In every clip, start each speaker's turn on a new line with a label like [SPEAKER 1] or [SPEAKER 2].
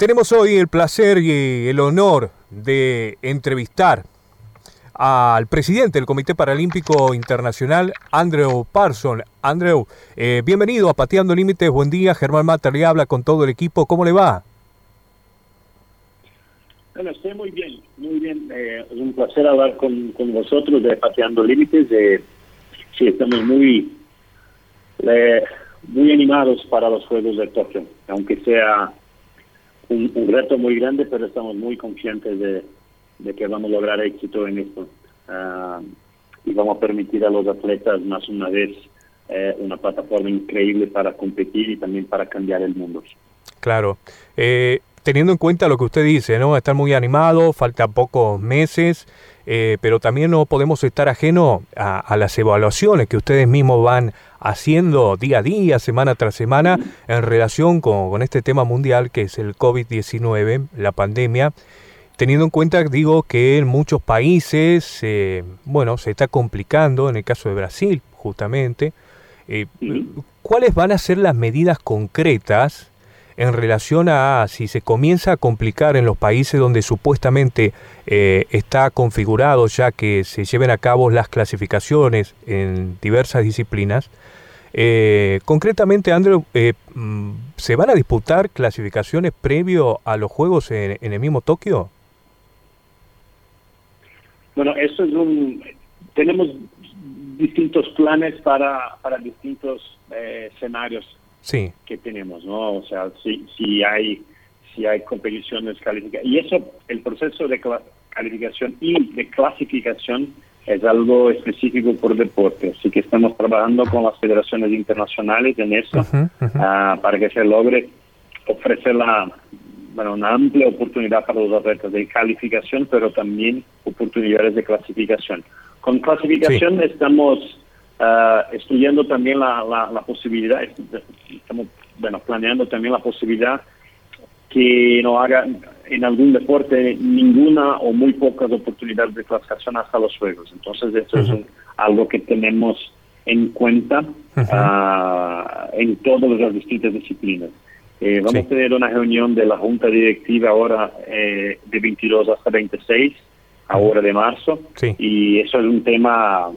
[SPEAKER 1] Tenemos hoy el placer y el honor de entrevistar al presidente del Comité Paralímpico Internacional, Andrew Parson. Andrew, eh, bienvenido a Pateando Límites, buen día. Germán Mata le habla con todo el equipo. ¿Cómo le va?
[SPEAKER 2] Bueno, estoy muy bien, muy bien. Eh, es un placer hablar con, con vosotros de Pateando Límites. Eh, sí, estamos muy, muy animados para los Juegos de Tokio, aunque sea un, reto muy grande, pero estamos muy conscientes de, que vamos a lograr éxito en esto. Ah, y vamos a permitir a los atletas más una vez eh, una plataforma increíble para competir y también para cambiar el mundo.
[SPEAKER 1] Claro. Eh, teniendo en cuenta lo que usted dice, ¿no? Estar muy animado, falta pocos meses, eh, pero también no podemos estar ajeno a, las evaluaciones que ustedes mismos van haciendo día a día, semana tras semana, en relación con, este tema mundial que es el COVID-19, la pandemia. Teniendo en cuenta, digo, que en muchos países, eh, bueno, se está complicando, en el caso de Brasil, justamente. Eh, ¿Cuáles van a ser las medidas concretas en relación a si se comienza a complicar en los países donde supuestamente eh, está configurado ya que se lleven a cabo las clasificaciones en diversas disciplinas. Eh, concretamente, Andrew, eh, mm, ¿se van a disputar clasificaciones previo a los Juegos en, el mismo Tokio?
[SPEAKER 2] Bueno, eso es un... Tenemos distintos planes para, para distintos escenarios sí. que tenemos, ¿no? O sea, si, si hay si hay competiciones calificadas. Y eso, el proceso de calificación y de clasificación es algo específico por deporte, así que estamos trabajando con las federaciones internacionales en eso ah, para que se logre ofrecer la, bueno, una amplia oportunidad para los atletas de calificación, pero también oportunidades de clasificación. Con clasificación estamos Uh, estudiando también la, la, posibilidad, estamos bueno, planeando también la posibilidad que no haga en algún deporte ninguna o muy pocas oportunidades de clasificación hasta los Juegos. Entonces, esto es algo que tenemos en cuenta uh, en todas las distintas disciplinas. Eh, vamos a tener una reunión de la Junta Directiva ahora eh, de 22 hasta 26, ahora de marzo, y eso es un tema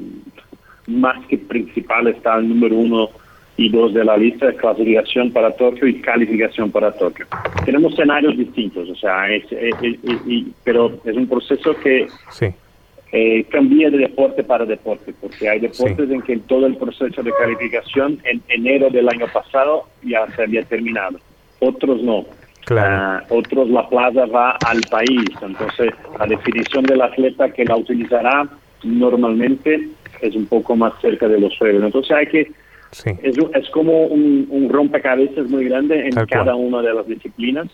[SPEAKER 2] más que principal está el número uno y dos de la lista de clasificación para Tokio y calificación para Tokio. Tenemos escenarios distintos, o sea, es, pero es un proceso que eh, cambia de deporte para deporte, porque hay deportes en que todo el proceso de calificación en enero del año pasado ya se había terminado, otros no. Ah, otros la plaza va al país, entonces la definición del atleta que la utilizará normalmente es un poco más cerca de los juegos. Entonces hay que, es, es, como un, un, rompecabezas muy grande en cada una de las disciplinas,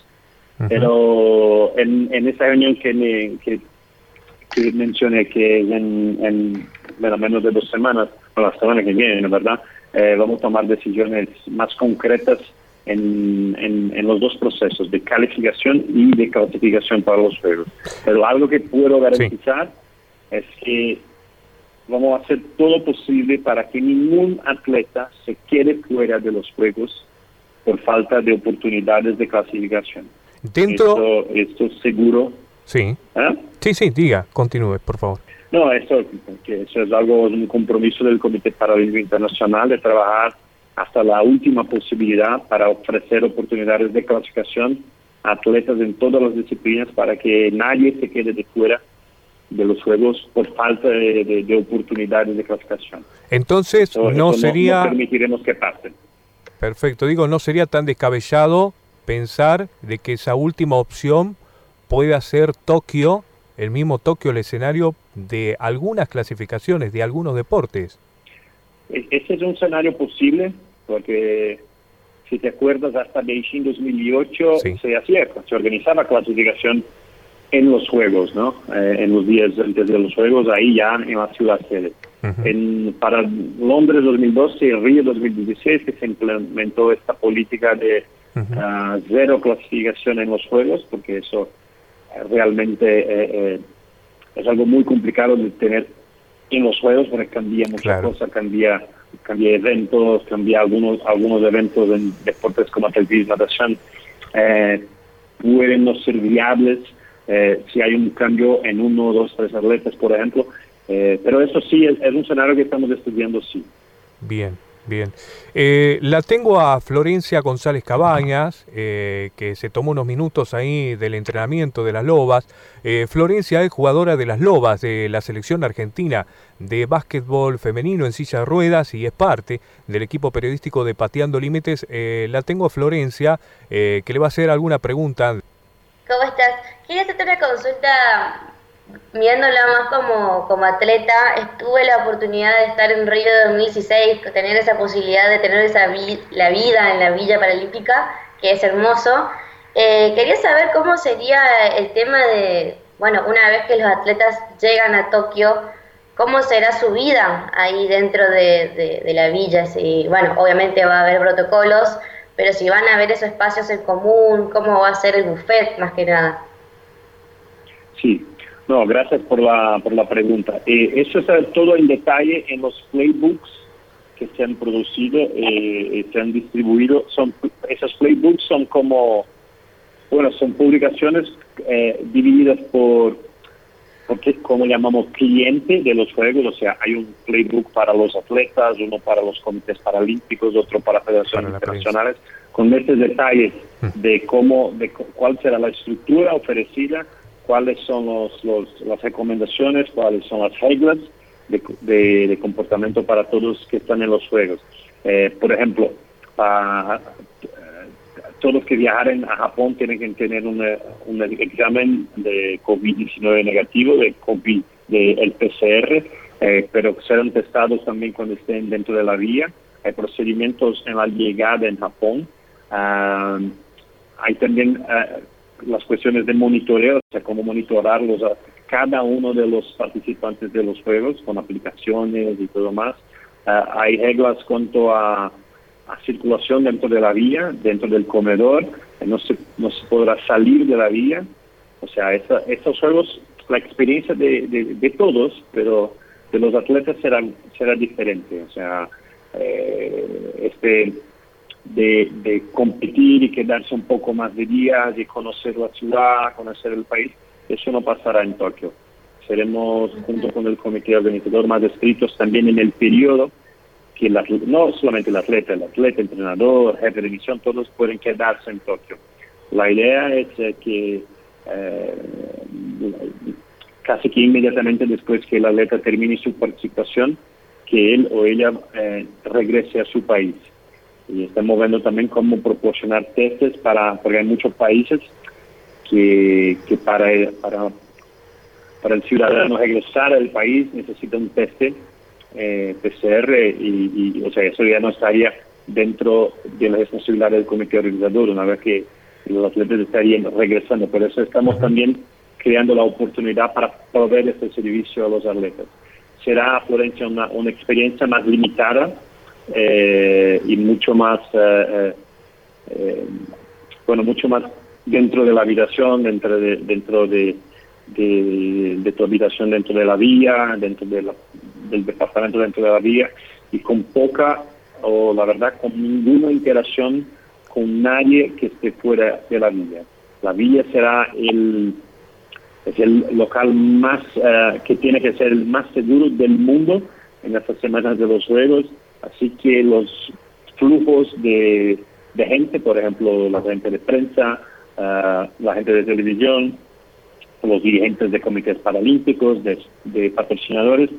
[SPEAKER 2] pero en, en esa reunión que, me, que, mencioné que en, en menos de dos semanas, o la semana que viene, ¿verdad? Eh, vamos a tomar decisiones más concretas en, en, los dos procesos de calificación y de clasificación para los juegos. Pero algo que puedo garantizar es que vamos a hacer todo posible para que ningún atleta se quede fuera de los Juegos por falta de oportunidades de clasificación.
[SPEAKER 1] Dentro...
[SPEAKER 2] Esto, esto seguro.
[SPEAKER 1] Sí. ¿Ah? Sí, sí, diga, continúe, por favor.
[SPEAKER 2] No, que eso es algo, un compromiso del Comité Paralímpico Internacional de trabajar hasta la última posibilidad para ofrecer oportunidades de clasificación a atletas en todas las disciplinas para que nadie se quede de fuera de los juegos por falta de, oportunidades de clasificación.
[SPEAKER 1] Entonces, no sería...
[SPEAKER 2] No, permitiremos que pasen.
[SPEAKER 1] Perfecto, digo, no sería tan descabellado pensar de que esa última opción pueda ser Tokio, el mismo Tokio, el escenario de algunas clasificaciones, de algunos deportes.
[SPEAKER 2] E-, ese es un escenario posible, porque si te acuerdas, hasta Beijing 2008 se hacía, se organizaba clasificación en los Juegos, ¿no? Eh, en los días antes de los Juegos, ahí ya en la ciudad sede. en, para Londres 2012 y Río 2016 que se implementó esta política de ah, cero clasificación en los Juegos, porque eso eh, realmente eh, es algo muy complicado de tener en los Juegos, porque cambia muchas cosas, cambia, cambia eventos, cambia algunos, algunos eventos en deportes como atletismo, natación. pueden no ser viables eh, si hay un cambio en uno, dos, tres atletas, por ejemplo. Eh, pero eso sí, es, un escenario que estamos estudiando, sí.
[SPEAKER 1] Bien. Bien. Eh, la tengo a Florencia González Cabañas, eh, que se tomó unos minutos ahí del entrenamiento de las Lobas. Eh, Florencia es jugadora de las Lobas de la selección argentina de básquetbol femenino en silla de ruedas y es parte del equipo periodístico de Pateando Límites. la tengo a Florencia, que le va a hacer alguna pregunta.
[SPEAKER 3] ¿Cómo estás? Quería hacerte una consulta viéndola más como, como atleta, tuve la oportunidad de estar en Río de 2016, tener esa posibilidad de tener esa la vida en la Villa Paralímpica, que es hermoso. Eh, quería saber cómo sería el tema de, bueno, una vez que los atletas llegan a Tokio, cómo será su vida ahí dentro de, de la villa. Si, bueno, obviamente va a haber protocolos, pero si van a haber esos espacios en común, cómo va a ser el buffet más que nada.
[SPEAKER 2] Sí, no, gracias por la, por la pregunta. Eh, eso está todo en detalle en los playbooks que se han producido, eh, se han distribuido. Son Esos playbooks son como, bueno, son publicaciones eh, divididas por, porque como llamamos cliente de los juegos, o sea, hay un playbook para los atletas, uno para los comités paralímpicos, otro para federaciones internacionales, con estos detalles mm. de cómo, de cuál será la estructura ofrecida cuáles son los, las recomendaciones, cuáles son las reglas de, comportamiento para todos que están en los juegos. Eh, por ejemplo, para, todos los que viajaren a Japón tienen que tener un examen de COVID-19 negativo, de COVID, del PCR, eh, pero serán testados también cuando estén dentro de la vía. Hay procedimientos en la llegada en Japón. Ah, hay también eh, las cuestiones de monitoreo, o sea, cómo monitorarlos a cada uno de los participantes de los juegos con aplicaciones y todo más. Ah, hay reglas cuanto a, circulación dentro de la vía, dentro del comedor, no se, no se podrá salir de la vía. O sea, estos juegos, la experiencia de, de, todos, pero de los atletas será, será diferente. O sea, eh, este de, competir y quedarse un poco más de días y conocer la ciudad, conocer el país, eso no pasará en Tokio. Seremos, junto con el comité organizador, más estrictos también en el periodo que no solamente el atleta, el atleta, entrenador, jefe de misión, todos pueden quedarse en Tokio. La idea es eh, que eh, casi que inmediatamente después que el atleta termine su participación, que él o ella eh, regrese a su país y estamos viendo también cómo proporcionar testes para, porque hay muchos países que, que para, para, para el ciudadano regresar al país necesita un teste eh, PCR y, o sea, eso ya no estaría dentro de la responsabilidad del comité organizador una vez que los atletas estarían regresando. Por eso estamos también creando la oportunidad para proveer este servicio a los atletas. Será, Florencia, una, una experiencia más limitada eh, y mucho más, eh, eh, bueno, mucho más dentro de la habitación, dentro de, dentro de, de, tu habitación dentro de la vía, dentro de del departamento dentro de la vía y con poca o la verdad con ninguna interacción con nadie que esté fuera de la villa. La villa será el es el local más que tiene que ser el más seguro del mundo en estas semanas de los juegos Así que los flujos de, gente, por ejemplo, la gente de prensa, ah, la gente de televisión, los dirigentes de comités paralímpicos, de, patrocinadores,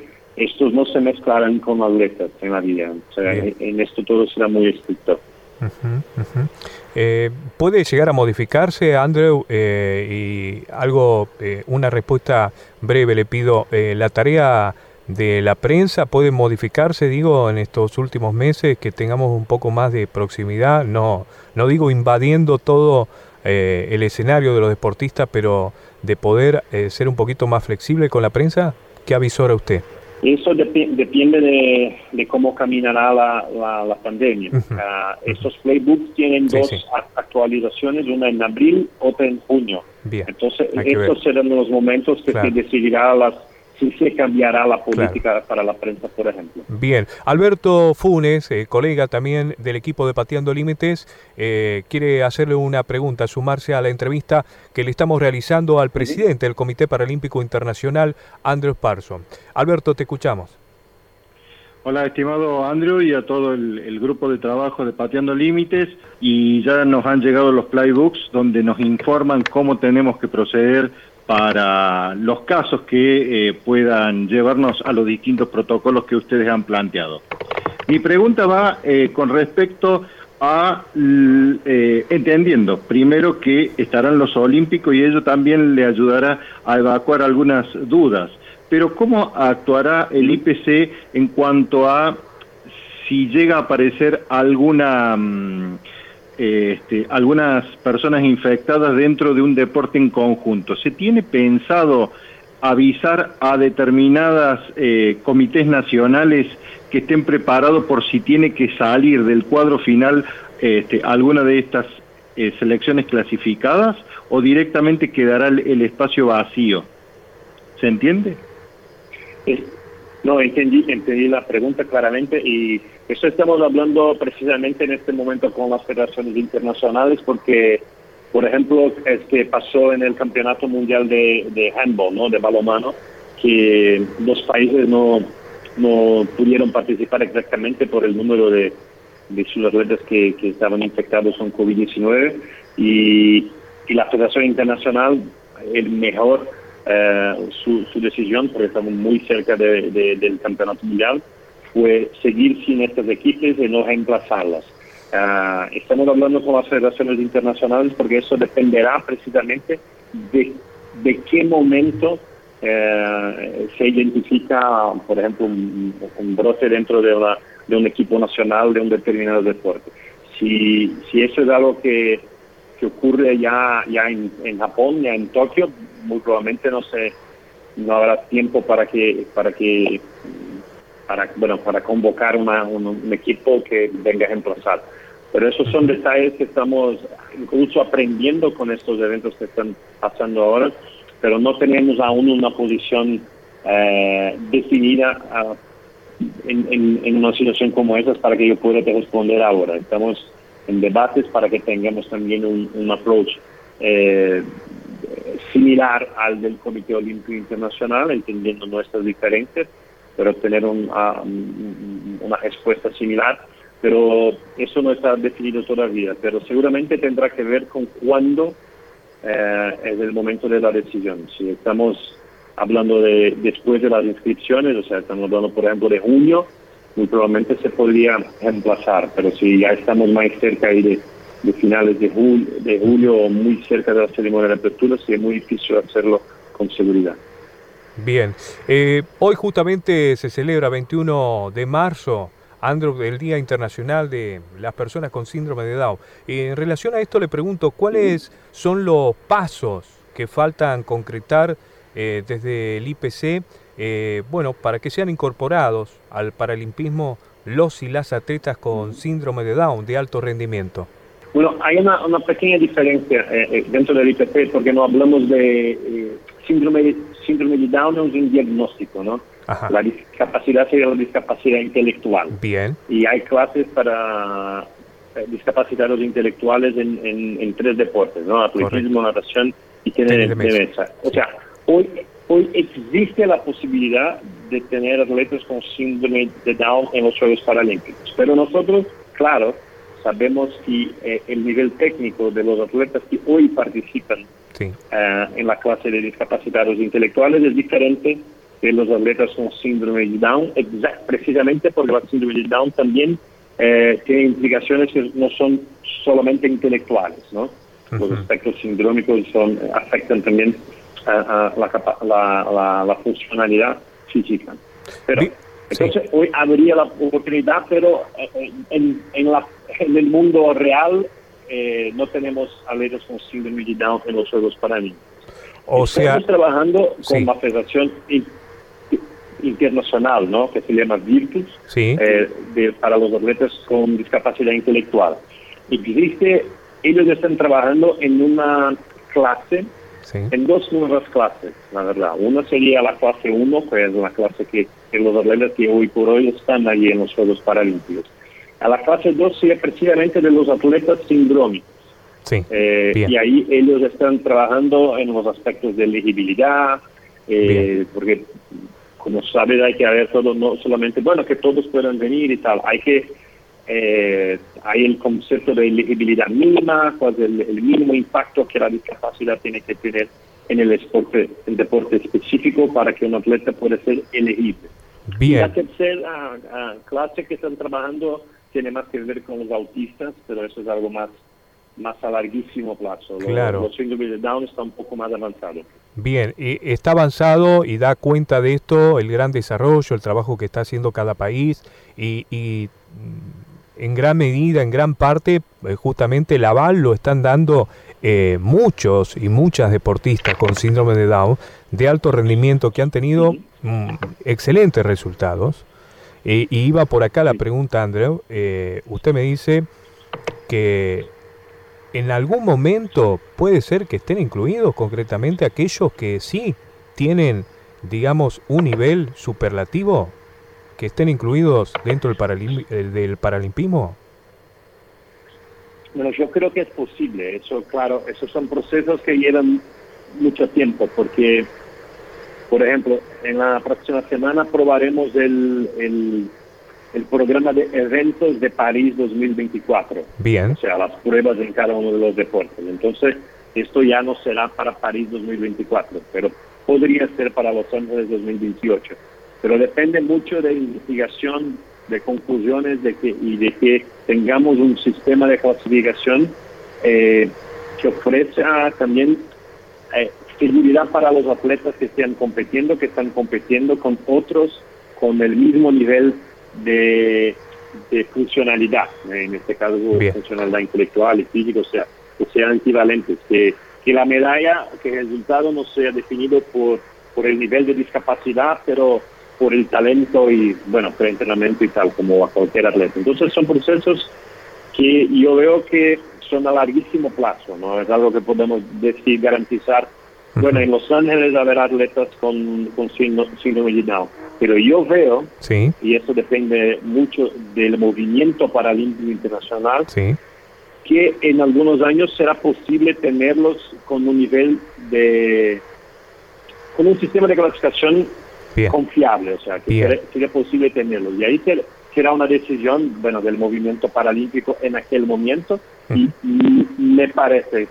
[SPEAKER 2] estos no se mezclarán con en la vida. O sea, en, esto todo será muy estricto.
[SPEAKER 1] Eh, ¿Puede llegar a modificarse, Andrew? Eh, y algo, eh, una respuesta breve le pido. la tarea de la prensa puede modificarse, digo, en estos últimos meses, que tengamos un poco más de proximidad, no, no digo invadiendo todo eh, el escenario de los deportistas, pero de poder eh, ser un poquito más flexible con la prensa? ¿Qué avisora usted?
[SPEAKER 2] Eso depende de, cómo caminará la, la, pandemia. Ah, estos playbooks tienen dos actualizaciones, una en abril, otra en junio. Entonces, estos serán los momentos que se decidirá las si se cambiará la política para la prensa, por ejemplo.
[SPEAKER 1] Bien, Alberto Funes, eh, colega también del equipo de Pateando Límites, eh, quiere hacerle una pregunta, sumarse a la entrevista que le estamos realizando al presidente del Comité Paralímpico Internacional, Andrew Parson. Alberto, te escuchamos.
[SPEAKER 4] Hola, estimado Andrew y a todo el, grupo de trabajo de Pateando Límites. Y ya nos han llegado los playbooks donde nos informan cómo tenemos que proceder para los casos que eh, puedan llevarnos a los distintos protocolos que ustedes han planteado. Mi pregunta va eh, con respecto a, eh, entendiendo primero que estarán los olímpicos y ello también le ayudará a evacuar algunas dudas pero ¿cómo actuará el IPC en cuanto a si llega a aparecer alguna, mm, este, algunas personas infectadas dentro de un deporte en conjunto? ¿Se tiene pensado avisar a determinadas eh, comités nacionales que estén preparados por si tiene que salir del cuadro final este, alguna de estas eh, selecciones clasificadas o directamente quedará el espacio vacío? ¿Se entiende?
[SPEAKER 2] No, entendí, entendí la pregunta claramente y eso estamos hablando precisamente en este momento con las federaciones internacionales porque, por ejemplo, es que pasó en el Campeonato Mundial de, Handball, ¿no? de balonmano, que los países no, no pudieron participar exactamente por el número de, de sus atletas que, que estaban infectados con COVID-19 y, y la Federación Internacional, el mejor eh, su, decisión, porque estamos muy cerca del campeonato mundial, fue seguir sin estas equipos y no reemplazarlas. Eh, estamos hablando con las federaciones internacionales porque eso dependerá precisamente de, de qué momento eh, se identifica, por ejemplo, un, brote dentro de, de, un equipo nacional de un determinado deporte. Si, si eso es algo que, que ocurre ya, ya en, en Japón, ya en Tokio, muy probablemente no se no habrá tiempo para que para que para bueno para convocar una, un, equipo que venga a reemplazar. Pero esos son detalles que estamos incluso aprendiendo con estos eventos que están pasando ahora pero no tenemos aún una posición eh, definida ah, en, en, una situación como esa para que yo pueda responder ahora. Estamos en debates para que tengamos también un, un approach eh, similar al del Comité Olímpico Internacional, entendiendo nuestras diferencias, pero tener ah, una respuesta similar. Pero eso no está definido todavía, pero seguramente tendrá que ver con cuándo eh, es el momento de la decisión. Si estamos hablando de después de las inscripciones, o sea, estamos hablando, por ejemplo, de junio, muy probablemente se podría reemplazar, pero si ya estamos más cerca de de finales de julio, de julio o muy cerca de la ceremonia de apertura, sería muy difícil hacerlo con seguridad.
[SPEAKER 1] Bien, eh, hoy justamente se celebra 21 de marzo, Andrew, el Día Internacional de las Personas con Síndrome de Down. Y en relación a esto le pregunto, ¿cuáles son los pasos que faltan concretar eh, desde el IPC, eh, bueno, para que sean incorporados al paralimpismo los y las atletas con síndrome de Down de alto rendimiento?
[SPEAKER 2] Bueno, hay una, una pequeña diferencia eh, eh, dentro del IPP porque no hablamos de eh, síndrome, síndrome de Down, es un diagnóstico, ¿no? La discapacidad sería la discapacidad intelectual.
[SPEAKER 1] Bien.
[SPEAKER 2] Y hay clases para discapacitados intelectuales en, en, tres deportes, ¿no? Atletismo, natación y tener de mesa. O sea, hoy, hoy existe la posibilidad de tener atletas con síndrome de Down en los Juegos Paralímpicos. Pero nosotros, claro, sabemos que eh, el nivel técnico de los atletas que hoy participan eh, en la clase de discapacitados intelectuales es diferente de los atletas con síndrome de Down, precisamente porque la síndrome de Down también eh, tiene implicaciones que no son solamente intelectuales, ¿no? Los aspectos sindrómicos son, afectan también a, la, la, funcionalidad física. Pero, entonces, hoy habría la oportunidad, pero en, en la en el mundo real eh, no tenemos atletas con síndrome de Down en los Juegos Paralímpicos. O Estamos trabajando con la Federación Internacional, ¿no? que se llama Virtus, eh, para los atletas con discapacidad intelectual. Existe, ellos están trabajando en una clase en dos nuevas clases, la verdad. Una sería la clase 1, que es la clase que, los atletas que hoy por hoy están allí en los Juegos Paralímpicos. A la clase 2 sería precisamente de los atletas sindrómicos.
[SPEAKER 1] Sí,
[SPEAKER 2] eh, y ahí ellos están trabajando en los aspectos de elegibilidad, eh, porque como sabes hay que haber todo, no solamente, bueno, que todos puedan venir y tal, hay que eh, hay el concepto de elegibilidad mínima, cuál es el, mínimo impacto que la discapacidad tiene que tener en el, deporte, el deporte específico para que un atleta pueda ser elegible.
[SPEAKER 1] Bien.
[SPEAKER 2] La tercera clase que están trabajando tiene más que ver con los autistas, pero eso es algo más, más a larguísimo plazo.
[SPEAKER 1] Claro.
[SPEAKER 2] Los, síndromes de Down está un poco más avanzado.
[SPEAKER 1] Bien, está avanzado y da cuenta de esto el gran desarrollo, el trabajo que está haciendo cada país y, y en gran medida, en gran parte, eh, justamente el aval lo están dando eh, muchos y muchas deportistas con síndrome de Down de alto rendimiento que han tenido mm, excelentes resultados. Y iba por acá la pregunta, Andrew. Eh, usted me dice que en algún momento puede ser que estén incluidos concretamente aquellos que sí tienen, digamos, un nivel superlativo que estén incluidos dentro del, eh, del paralimpismo?
[SPEAKER 2] Bueno, yo creo que es posible. Eso, claro, esos son procesos que llevan mucho tiempo, porque, por ejemplo, en la próxima semana probaremos el, el, el programa de eventos de París 2024.
[SPEAKER 1] Bien.
[SPEAKER 2] O sea, las pruebas en cada uno de los deportes. Entonces, esto ya no será para París 2024, pero podría ser para Los Ángeles 2028 pero depende mucho de investigación, de conclusiones de que, y de que tengamos un sistema de clasificación eh, que ofrezca también eh, seguridad para los atletas que estén compitiendo, que están compitiendo con otros con el mismo nivel de, funcionalidad, en este caso funcionalidad intelectual y física, o sea, que sean equivalentes, que, que la medalla, que el resultado no sea definido por, por el nivel de discapacidad, pero por el talento y, bueno, por el entrenamiento y tal, como a cualquier atleta. Entonces son procesos que yo veo que son a larguísimo plazo, ¿no? Es algo que podemos decir, garantizar. Bueno, en Los Ángeles habrá atletas con, con síndrome de Down, pero yo veo,
[SPEAKER 1] sí.
[SPEAKER 2] y eso depende mucho del movimiento paralímpico internacional,
[SPEAKER 1] sí.
[SPEAKER 2] que en algunos años será posible tenerlos con un nivel de, con un sistema de clasificación confiable, o sea, que sería, posible tenerlo. Y ahí será una decisión, bueno, del movimiento paralímpico en aquel momento y, me parece,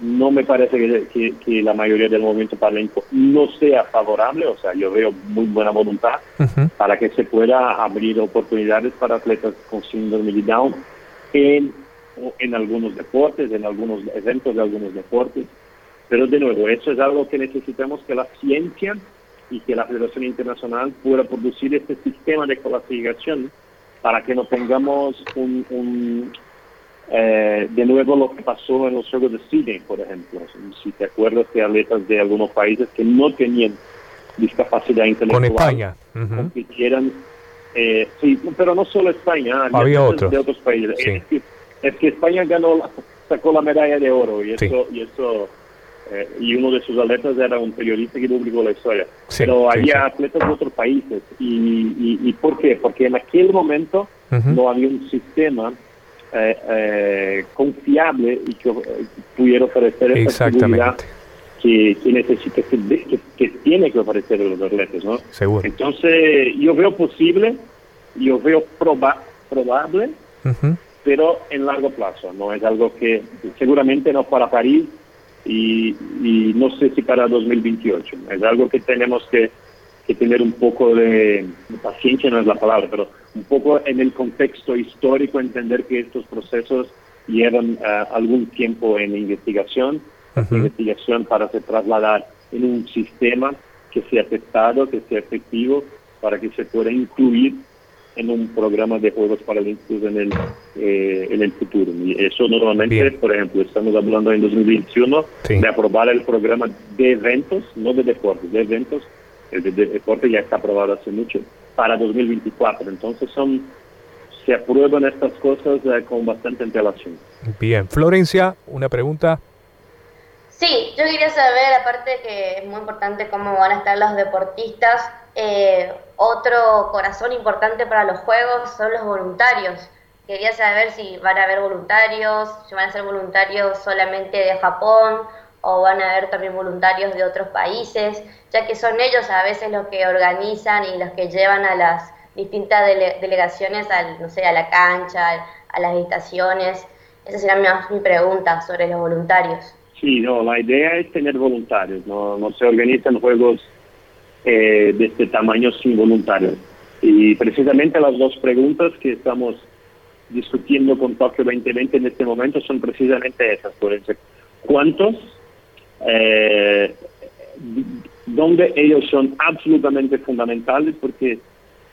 [SPEAKER 2] no me parece que, la mayoría del movimiento paralímpico no sea favorable, o sea, yo veo muy buena voluntad para que se pueda abrir oportunidades para atletas con síndrome de Down en, en algunos deportes, en algunos eventos de algunos deportes. Pero de nuevo, eso es algo que necesitamos que la ciencia y que la Federación Internacional pueda producir este sistema de clasificación para que no tengamos un, eh, de nuevo lo que pasó en los Juegos de Sydney, por ejemplo. Si te acuerdas que atletas de algunos países que no tenían discapacidad intelectual
[SPEAKER 1] con España
[SPEAKER 2] compitieran, eh, sí, pero no solo España,
[SPEAKER 1] había otros
[SPEAKER 2] de otros países. Es, que, España ganó, sacó la medalla de oro y eso, y eso eh, y uno de sus atletas era un periodista que publicó la historia. Pero había atletas de otros países. Y, y, por qué? Porque en aquel momento no había un sistema eh, eh, confiable y que pudiera ofrecer esa seguridad que, que necesita, que, que, tiene que ofrecer los atletas. ¿no?
[SPEAKER 1] Seguro.
[SPEAKER 2] Entonces, yo veo posible, yo veo proba probable, pero en largo plazo. No es algo que seguramente no para París y, no sé si para 2028. Es algo que tenemos que, tener un poco de, paciencia, no es la palabra, pero un poco en el contexto histórico, entender que estos procesos llevan eh, algún tiempo en investigación, investigación para se trasladar en un sistema que sea testado, que sea efectivo, para que se pueda incluir en un programa de Juegos Paralímpicos en el, eh, en el futuro. Y eso normalmente, por ejemplo, estamos hablando en 2021 de aprobar el programa de eventos, no de deportes, de eventos. El de, deporte ya está aprobado hace mucho, para 2024. Entonces son se aprueban estas cosas eh, con bastante antelación.
[SPEAKER 1] Bien, Florencia, una pregunta.
[SPEAKER 3] Sí, yo quería saber, aparte de que es muy importante cómo van a estar los deportistas, eh, otro corazón importante para los Juegos son los voluntarios. Quería saber si van a haber voluntarios, si van a ser voluntarios solamente de Japón o van a haber también voluntarios de otros países, ya que son ellos a veces los que organizan y los que llevan a las distintas delegaciones al, no sé, a la cancha, a las estaciones. Esa será mi, mi pregunta sobre los voluntarios.
[SPEAKER 2] Sí, no, la idea es tener voluntarios, no, no se organizan juegos eh, de este tamaño sin voluntarios. Y precisamente las dos preguntas que estamos discutiendo con Tokio 2020 en este momento son precisamente esas. ¿Cuántos? Eh, donde ellos son absolutamente fundamentales porque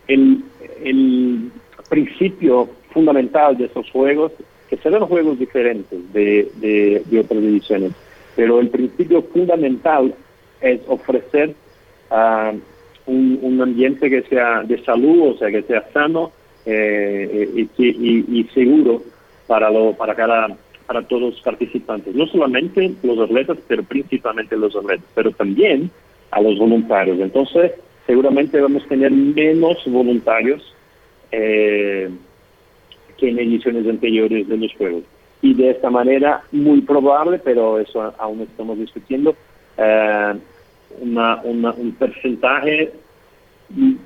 [SPEAKER 2] el, el principio fundamental de esos juegos, que serán juegos diferentes de, de, otras divisiones, pero el principio fundamental es ofrecer uh, un, ambiente que sea de salud, o sea, que sea sano eh, y, y, seguro para, lo, para, cada, para todos los participantes. No solamente los atletas, pero principalmente los atletas, pero también a los voluntarios. Entonces, seguramente vamos a tener menos voluntarios eh, que en ediciones anteriores de los Juegos. Y de esta manera, muy probable, pero eso aún estamos discutiendo, eh, una, una, un porcentaje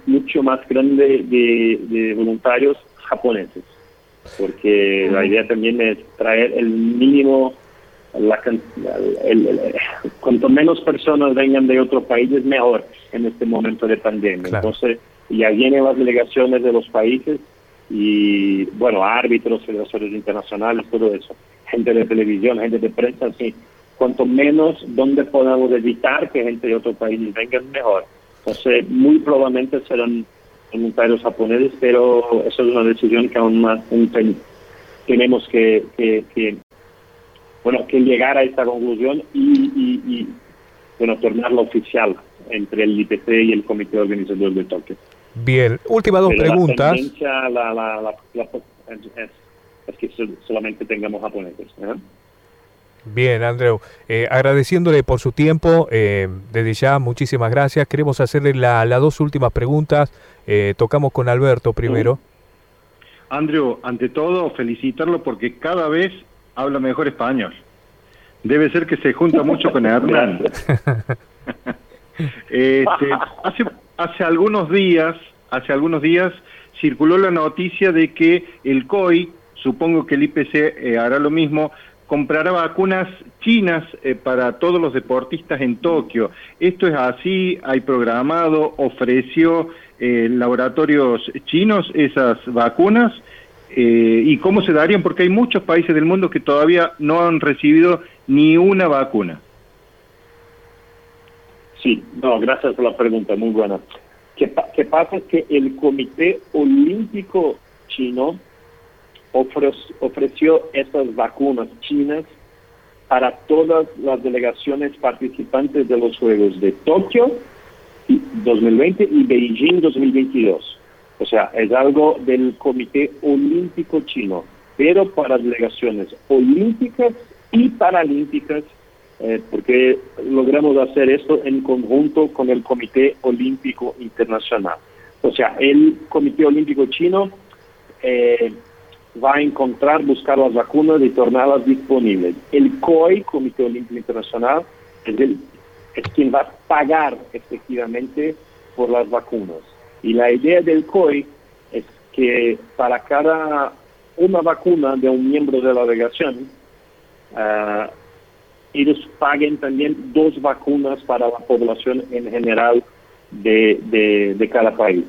[SPEAKER 2] mucho más grande de, de voluntarios japoneses, porque la idea también es traer el mínimo, la, el, cuanto menos personas vengan de otros países, mejor en este momento de pandemia. Entonces, ya vienen las delegaciones de los países y, bueno, árbitros, federaciones internacionales, todo eso, gente de televisión, gente de prensa, así cuanto menos donde podamos evitar que gente de otro país venga, mejor. Entonces, muy probablemente serán voluntarios japoneses, pero eso es una decisión que aún más tenemos que, que, bueno, que llegar a esta conclusión y, y, y bueno, tornarla oficial entre el IPC y el Comité Organizador de Tokio.
[SPEAKER 1] Bien, últimas dos preguntas.
[SPEAKER 2] La, la, la, es, es, que solamente tengamos japoneses. ¿eh?
[SPEAKER 1] Bien, Andreu, eh, agradeciéndole por su tiempo, eh, desde ya muchísimas gracias. Queremos hacerle las dos últimas preguntas. Eh, tocamos con Alberto primero.
[SPEAKER 4] Andrew, ante todo, felicitarlo porque cada vez habla mejor español. Debe ser que se junta mucho con Hernán. este, hace, hace algunos días, hace algunos días circuló la noticia de que el COI, supongo que el IPC hará lo mismo, comprará vacunas chinas eh, para todos los deportistas en Tokio. ¿Esto es así? ¿Hay programado? ¿Ofreció eh, laboratorios chinos esas vacunas? Eh, ¿Y cómo se darían? Porque hay muchos países del mundo que todavía no han recibido ni una vacuna.
[SPEAKER 2] Sí, no, gracias por la pregunta, muy buena. ¿Qué, pasa? Es que el Comité Olímpico Chino ofreció estas vacunas chinas para todas las delegaciones participantes de los Juegos de Tokio 2020 y Beijing 2022. O sea, es algo del Comité Olímpico Chino, pero para delegaciones olímpicas y paralímpicas, eh, porque logramos hacer esto en conjunto con el Comité Olímpico Internacional. O sea, el Comité Olímpico Chino eh, va a encontrar, buscar las vacunas y tornarlas disponibles. El COI, Comité Olímpico Internacional, es, el, es quien va a pagar efectivamente por las vacunas. Y la idea del COI es que para cada una vacuna de un miembro de la delegación, uh, ellos paguen también dos vacunas para la población en general de, de, de cada país.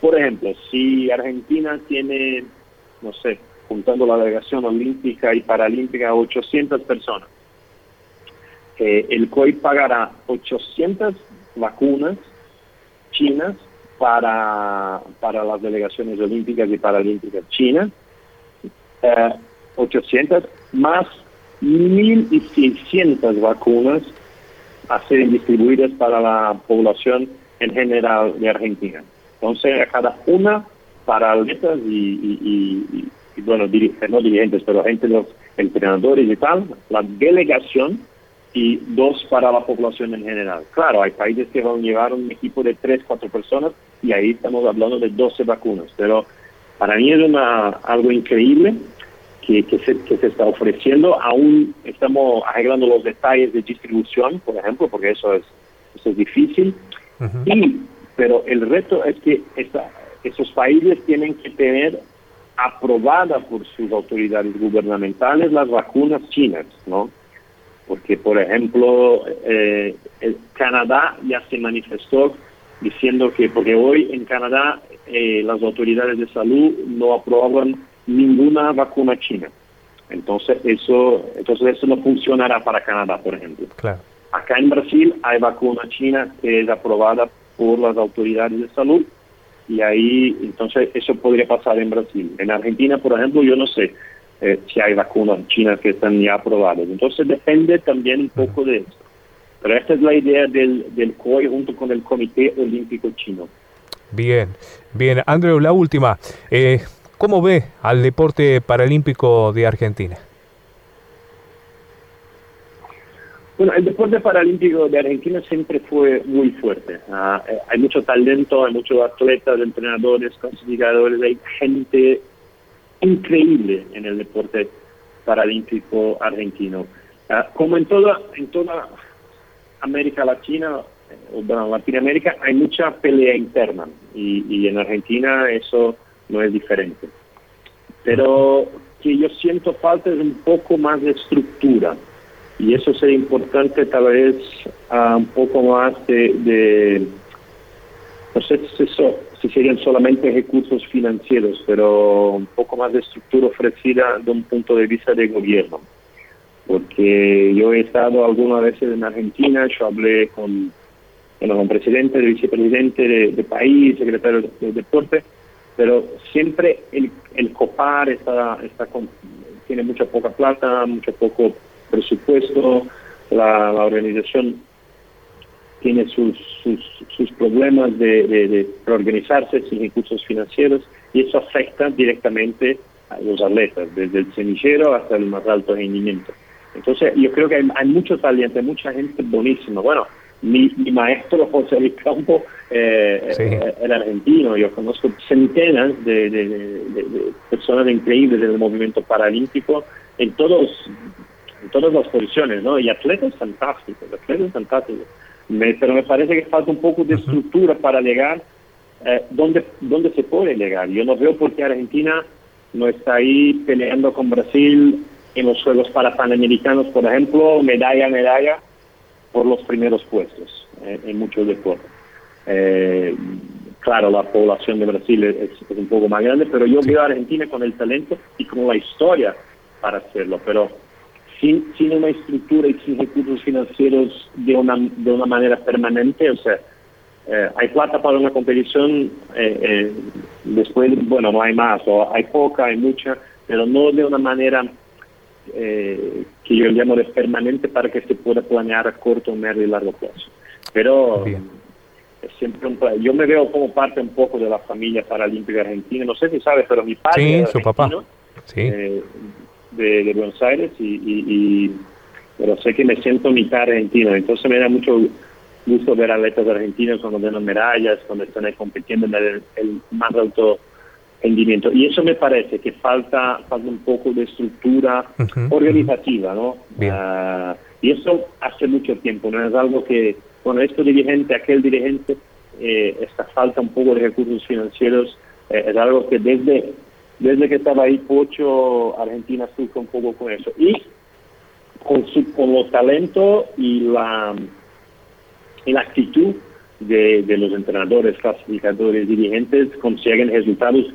[SPEAKER 2] Por ejemplo, si Argentina tiene no sé, juntando la delegación olímpica y paralímpica, 800 personas. Eh, el COI pagará 800 vacunas chinas para, para las delegaciones olímpicas y paralímpicas chinas, 800 eh, más 1.600 vacunas a ser distribuidas para la población en general de Argentina. Entonces, a cada una para atletas y, bueno, no dirigentes, pero gente, los entrenadores y tal, la delegación y dos para la población en general. Claro, hay países que van a llevar un equipo de tres, cuatro personas y ahí estamos hablando de 12 vacunas, pero para mí es una, algo increíble que, que, se, que se está ofreciendo. Aún estamos arreglando los detalles de distribución, por ejemplo, porque eso es, eso es difícil. y, pero el reto es que esta, esos países tienen que tener aprobada por sus autoridades gubernamentales las vacunas chinas, ¿no? Porque, por ejemplo, eh, Canadá ya se manifestó diciendo que, porque hoy en Canadá eh, las autoridades de salud no aprueban ninguna vacuna china. Entonces eso, entonces eso no funcionará para Canadá, por ejemplo. Acá en Brasil hay vacuna china que es aprobada por las autoridades de salud y ahí entonces eso podría pasar en Brasil. En Argentina, por ejemplo, yo no sé eh, si hay vacunas chinas que están ya aprobadas. Entonces depende también un poco de eso. Pero esta es la idea del, del COI junto con el Comité Olímpico Chino.
[SPEAKER 1] Bien, bien. Andrew, la última. Eh, ¿Cómo ve al deporte paralímpico de Argentina?
[SPEAKER 2] Bueno, el deporte paralímpico de Argentina siempre fue muy fuerte. Eh, hay mucho talento, hay muchos atletas, entrenadores, clasificadores, hay gente increíble en el deporte paralímpico argentino. Ah, como en toda, en toda América Latina, o bueno, Latinoamérica, hay mucha pelea interna y, y en Argentina eso no es diferente. Pero que yo siento falta es un poco más de estructura y eso sería importante tal vez uh, un poco más de, de no sé si, eso, si serían solamente recursos financieros, pero un poco más de estructura ofrecida de un punto de vista de gobierno. Porque yo he estado algunas veces en Argentina, yo hablé con, bueno, con presidente, vicepresidente de, de país, secretario de, deporte, pero siempre el, el COPAR está, tiene mucha poca plata, mucho poco presupuesto, la, organización tiene sus, sus, problemas de, de, organizarse sin recursos financieros y eso afecta directamente a los atletas, desde el semillero hasta el más alto rendimiento. Entonces, yo creo que hay, hay mucho talento, hay mucha gente buenísima. Bueno, mi, mi maestro José Luis Campo eh, eh, era argentino, yo conozco centenas de, de, de, personas increíbles del movimiento paralímpico en todos en todas las posiciones, ¿no? Y atletas fantásticos, atletas fantásticos. pero me parece que falta un poco de estructura para llegar eh, donde, donde se puede llegar. Yo no veo por qué Argentina no está ahí peleando con Brasil en los Juegos Panamericanos, por ejemplo, medalla a medalla por los primeros puestos eh, en muchos deportes. Eh, claro, la población de Brasil es, un poco más grande, pero yo veo a Argentina con el talento y con la historia para hacerlo. Pero sin, sin una estructura y sin recursos financieros de una, de una manera permanente, o sea, eh, hay plata para una competición, eh, eh, después, bueno, no hay más, o hay poca, hay mucha, pero no de una manera que yo llamo de permanente para que se pueda planear a corto, medio y largo plazo. Pero siempre yo me veo como parte un poco de la familia paralímpica argentina, no sé si sabes, pero mi padre...
[SPEAKER 1] Sí, su papá. Sí
[SPEAKER 2] de, Buenos Aires y, pero sé que me siento mitad argentino, entonces me da mucho gusto ver atletas argentinos cuando ganan medallas, cuando están ahí compitiendo en el, más alto rendimiento. Y eso me parece que falta, falta un poco de estructura organizativa, ¿no? Ah, y eso hace mucho tiempo, no es algo que, bueno, este dirigente, aquel dirigente, eh, esta falta un poco de recursos financieros eh, es algo que desde desde que estaba ahí Pocho, Argentina sufre un poco con eso. Y con, su, con los talentos y la, y la actitud de, de los entrenadores, clasificadores, dirigentes, consiguen resultados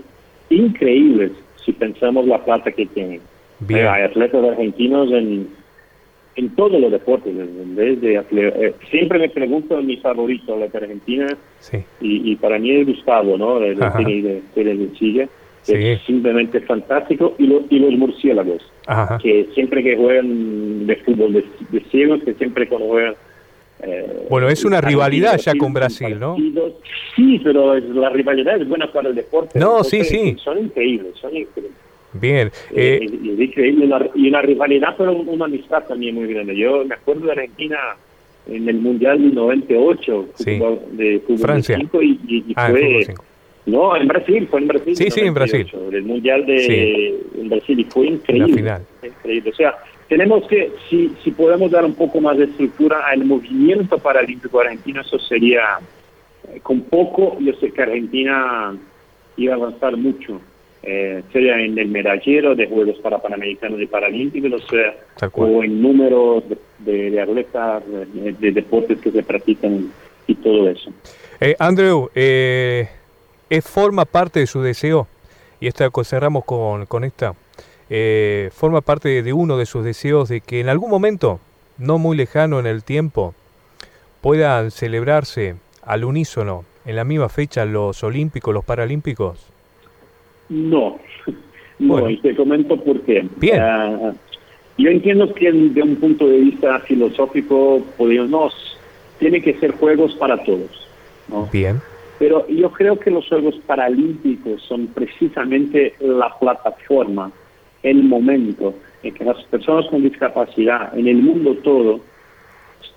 [SPEAKER 2] increíbles si pensamos la plata que tienen. Bien. hay atletas argentinos en, en todos los deportes, desde eh, siempre me pregunto mi favorito, la Argentina, sí. y, y, para mí es Gustavo, ¿no? De, de, de, es simplemente fantástico, y, y los murciélagos, que siempre que juegan de fútbol de, ciegos, que siempre cuando juegan...
[SPEAKER 1] Eh, bueno, es una rivalidad ya con Brasil, ¿no?
[SPEAKER 2] Sí, pero la rivalidad es buena para el deporte.
[SPEAKER 1] No, sí, sí.
[SPEAKER 2] Son increíbles, son increíbles.
[SPEAKER 1] Bien.
[SPEAKER 2] Eh, increíble, y una rivalidad, pero una amistad también muy grande. Yo me acuerdo de Argentina en el Mundial del 98 de fútbol
[SPEAKER 1] Francia.
[SPEAKER 2] y, ah, fue... No, en Brasil, fue en Brasil.
[SPEAKER 1] Sí, sí, en Brasil.
[SPEAKER 2] El Mundial de en Brasil y fue increíble. final. Increíble. O sea, tenemos que, si, si podemos dar un poco más de estructura al movimiento paralímpico argentino, eso sería, eh, con poco, yo sé que Argentina iba a avanzar mucho eh, sea en el medallero de Juegos para Panamericanos y Paralímpicos, sea, o en números de, de, atletas, de, deportes que se practican y todo eso.
[SPEAKER 1] Eh, Andrew, eh, ¿forma parte de su deseo? Y esta cerramos con, con esta. Eh, ¿Forma parte de uno de sus deseos de que en algún momento, no muy lejano en el tiempo, puedan celebrarse al unísono en la misma fecha los Olímpicos, los Paralímpicos?
[SPEAKER 2] No, no, y te comento por qué.
[SPEAKER 1] Bien.
[SPEAKER 2] Ah, yo entiendo que de un punto de vista filosófico podemos, tiene que ser juegos para todos. ¿no?
[SPEAKER 1] Bien.
[SPEAKER 2] Pero yo creo que los Juegos Paralímpicos son precisamente la plataforma, el momento en que las personas con discapacidad en el mundo todo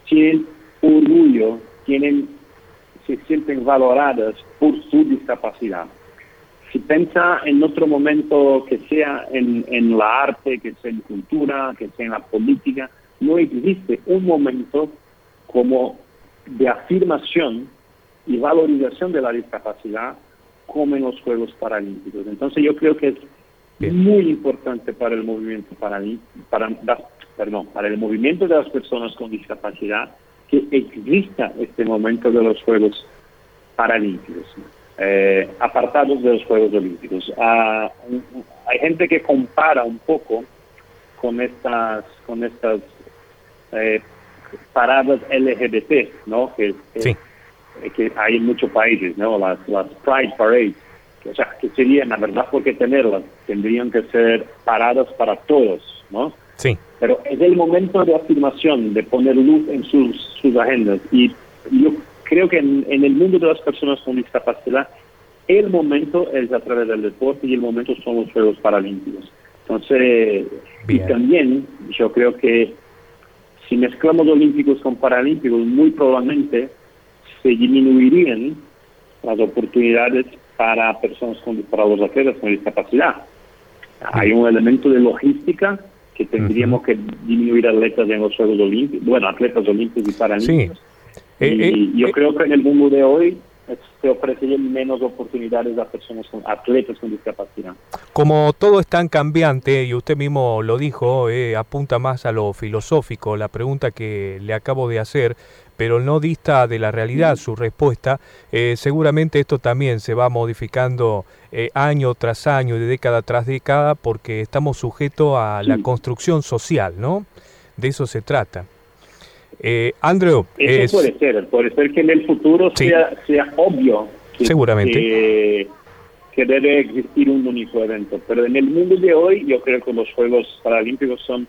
[SPEAKER 2] tienen orgullo, tienen, se sienten valoradas por su discapacidad. Si piensa en otro momento que sea en, en la arte, que sea en cultura, que sea en la política, no existe un momento como de afirmación y valorización de la discapacidad como en los Juegos Paralímpicos. Entonces yo creo que es muy importante para el movimiento para, perdón, para el movimiento de las personas con discapacidad que exista este momento de los Juegos Paralímpicos eh, apartados de los Juegos Olímpicos. Ah, hay gente que compara un poco con estas con estas eh, paradas LGBT, ¿no? Que, que, hay en muchos países, ¿no? Las, las Pride Parades, que, o sea, que serían, la verdad, porque tenerlas, tendrían que ser paradas para todos, ¿no?
[SPEAKER 1] Sí.
[SPEAKER 2] Pero es el momento de afirmación, de poner luz en sus, sus agendas. Y yo creo que en, el mundo de las personas con discapacidad, el momento es a través del deporte y el momento son los Juegos Paralímpicos. Entonces, y también yo creo que si mezclamos olímpicos con paralímpicos, muy probablemente se disminuirían las oportunidades para personas con, para los atletas con discapacidad. Hay un elemento de logística que tendríamos que disminuir atletas en los Juegos Olímpicos, bueno, atletas olímpicos y paralímpicos. Eh, y eh, yo eh. creo que en el mundo de hoy se ofrecerían menos oportunidades a personas con atletas con discapacidad.
[SPEAKER 1] Como todo es tan cambiante, y usted mismo lo dijo, apunta más a lo filosófico, la pregunta que le acabo de hacer, pero no dista de la realidad su respuesta, seguramente esto también se va modificando año tras año y década tras década porque estamos sujetos a la construcción social, ¿no? De eso se trata. Eh, Andrew.
[SPEAKER 2] Eso puede ser, puede ser que en el futuro sea, sea obvio
[SPEAKER 1] que, Seguramente.
[SPEAKER 2] Que, debe existir un único evento, pero en el mundo de hoy yo creo que los Juegos Paralímpicos son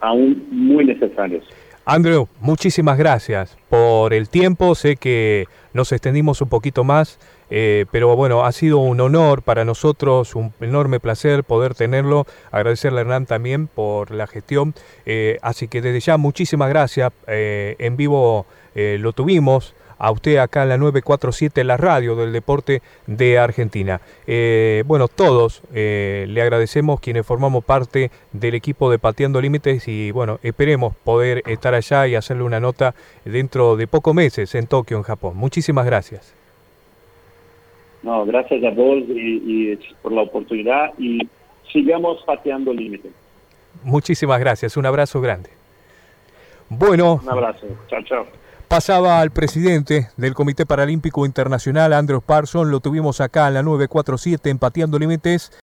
[SPEAKER 2] aún muy necesarios.
[SPEAKER 1] Andrew, muchísimas gracias por el tiempo. Sé que nos extendimos un poquito más, eh, pero bueno, ha sido un honor para nosotros, un enorme placer poder tenerlo. Agradecerle a Hernán también por la gestión. Eh, así que desde ya, muchísimas gracias. Eh, en vivo lo tuvimos a usted acá en la 947, la radio del deporte de Argentina. Eh, bueno, todos eh, le agradecemos quienes formamos parte del equipo de Pateando Límites y bueno, esperemos poder estar allá y hacerle una nota dentro de pocos meses en Tokio, en Japón. Muchísimas gracias.
[SPEAKER 2] No, gracias a vos y, por la oportunidad y sigamos pateando límites.
[SPEAKER 1] Muchísimas gracias, un abrazo grande. Bueno.
[SPEAKER 2] Un abrazo, chao, chao.
[SPEAKER 1] Pasaba al presidente del Comité Paralímpico Internacional, Andrew Parson, lo tuvimos acá en la 947 empateando límites.